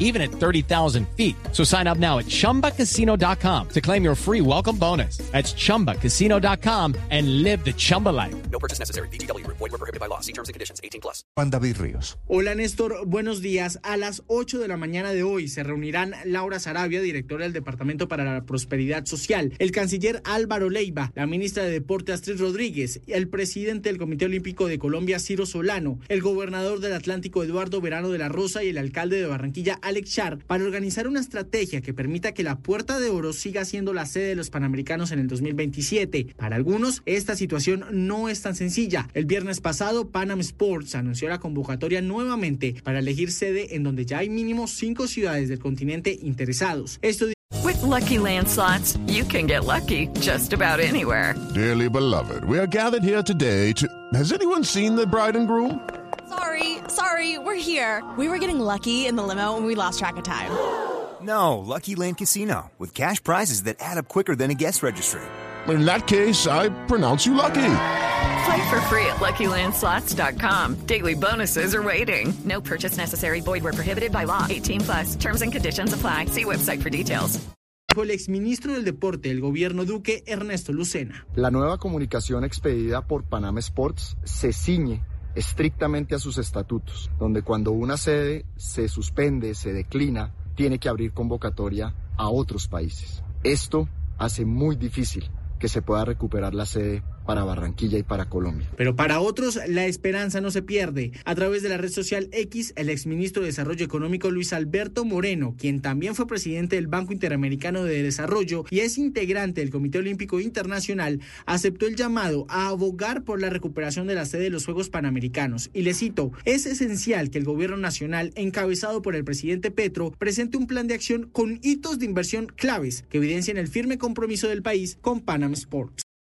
even at 30,000 feet. So sign up now at chumbacasino.com to claim your free welcome bonus. That's chumbacasino.com and live the Chumba life. No purchase necessary. BGW. Void were prohibited by law. See terms and conditions. 18 plus. Juan David Ríos. Hola Néstor, buenos días. A las 8 de la mañana de hoy se reunirán Laura Sarabia, directora del Departamento para la Prosperidad Social, el canciller Álvaro Leiva, la ministra de Deporte Astrid Rodríguez, el presidente del Comité Olímpico de Colombia Ciro Solano, el gobernador del Atlántico Eduardo Verano de la Rosa y el alcalde de Barranquilla Alex Char para organizar una estrategia que permita que la Puerta de Oro siga siendo la sede de los Panamericanos en el 2027. Para algunos, esta situación no es tan sencilla. El viernes pasado, Panam Sports anunció la convocatoria nuevamente para elegir sede en donde ya hay mínimo cinco ciudades del continente interesados. Esto With lucky landslots, you can get lucky just about anywhere. Dearly beloved, we are gathered here today to. Has anyone seen the bride and groom? Sorry, sorry, we're here. We were getting lucky in the limo and we lost track of time. No, Lucky Land Casino, with cash prizes that add up quicker than a guest registry. In that case, I pronounce you lucky. Play for free at LuckyLandSlots.com. Daily bonuses are waiting. No purchase necessary. Void where prohibited by law. 18 plus. Terms and conditions apply. See website for details. el exministro del Deporte del gobierno Duque, Ernesto Lucena. La nueva comunicación expedida por Panam Sports se ciñe estrictamente a sus estatutos, donde cuando una sede se suspende, se declina, tiene que abrir convocatoria a otros países. Esto hace muy difícil que se pueda recuperar la sede para Barranquilla y para Colombia. Pero para otros, la esperanza no se pierde. A través de la red social X, el exministro de Desarrollo Económico Luis Alberto Moreno, quien también fue presidente del Banco Interamericano de Desarrollo y es integrante del Comité Olímpico Internacional, aceptó el llamado a abogar por la recuperación de la sede de los Juegos Panamericanos. Y le cito, es esencial que el gobierno nacional, encabezado por el presidente Petro, presente un plan de acción con hitos de inversión claves que evidencien el firme compromiso del país con Panam Sports.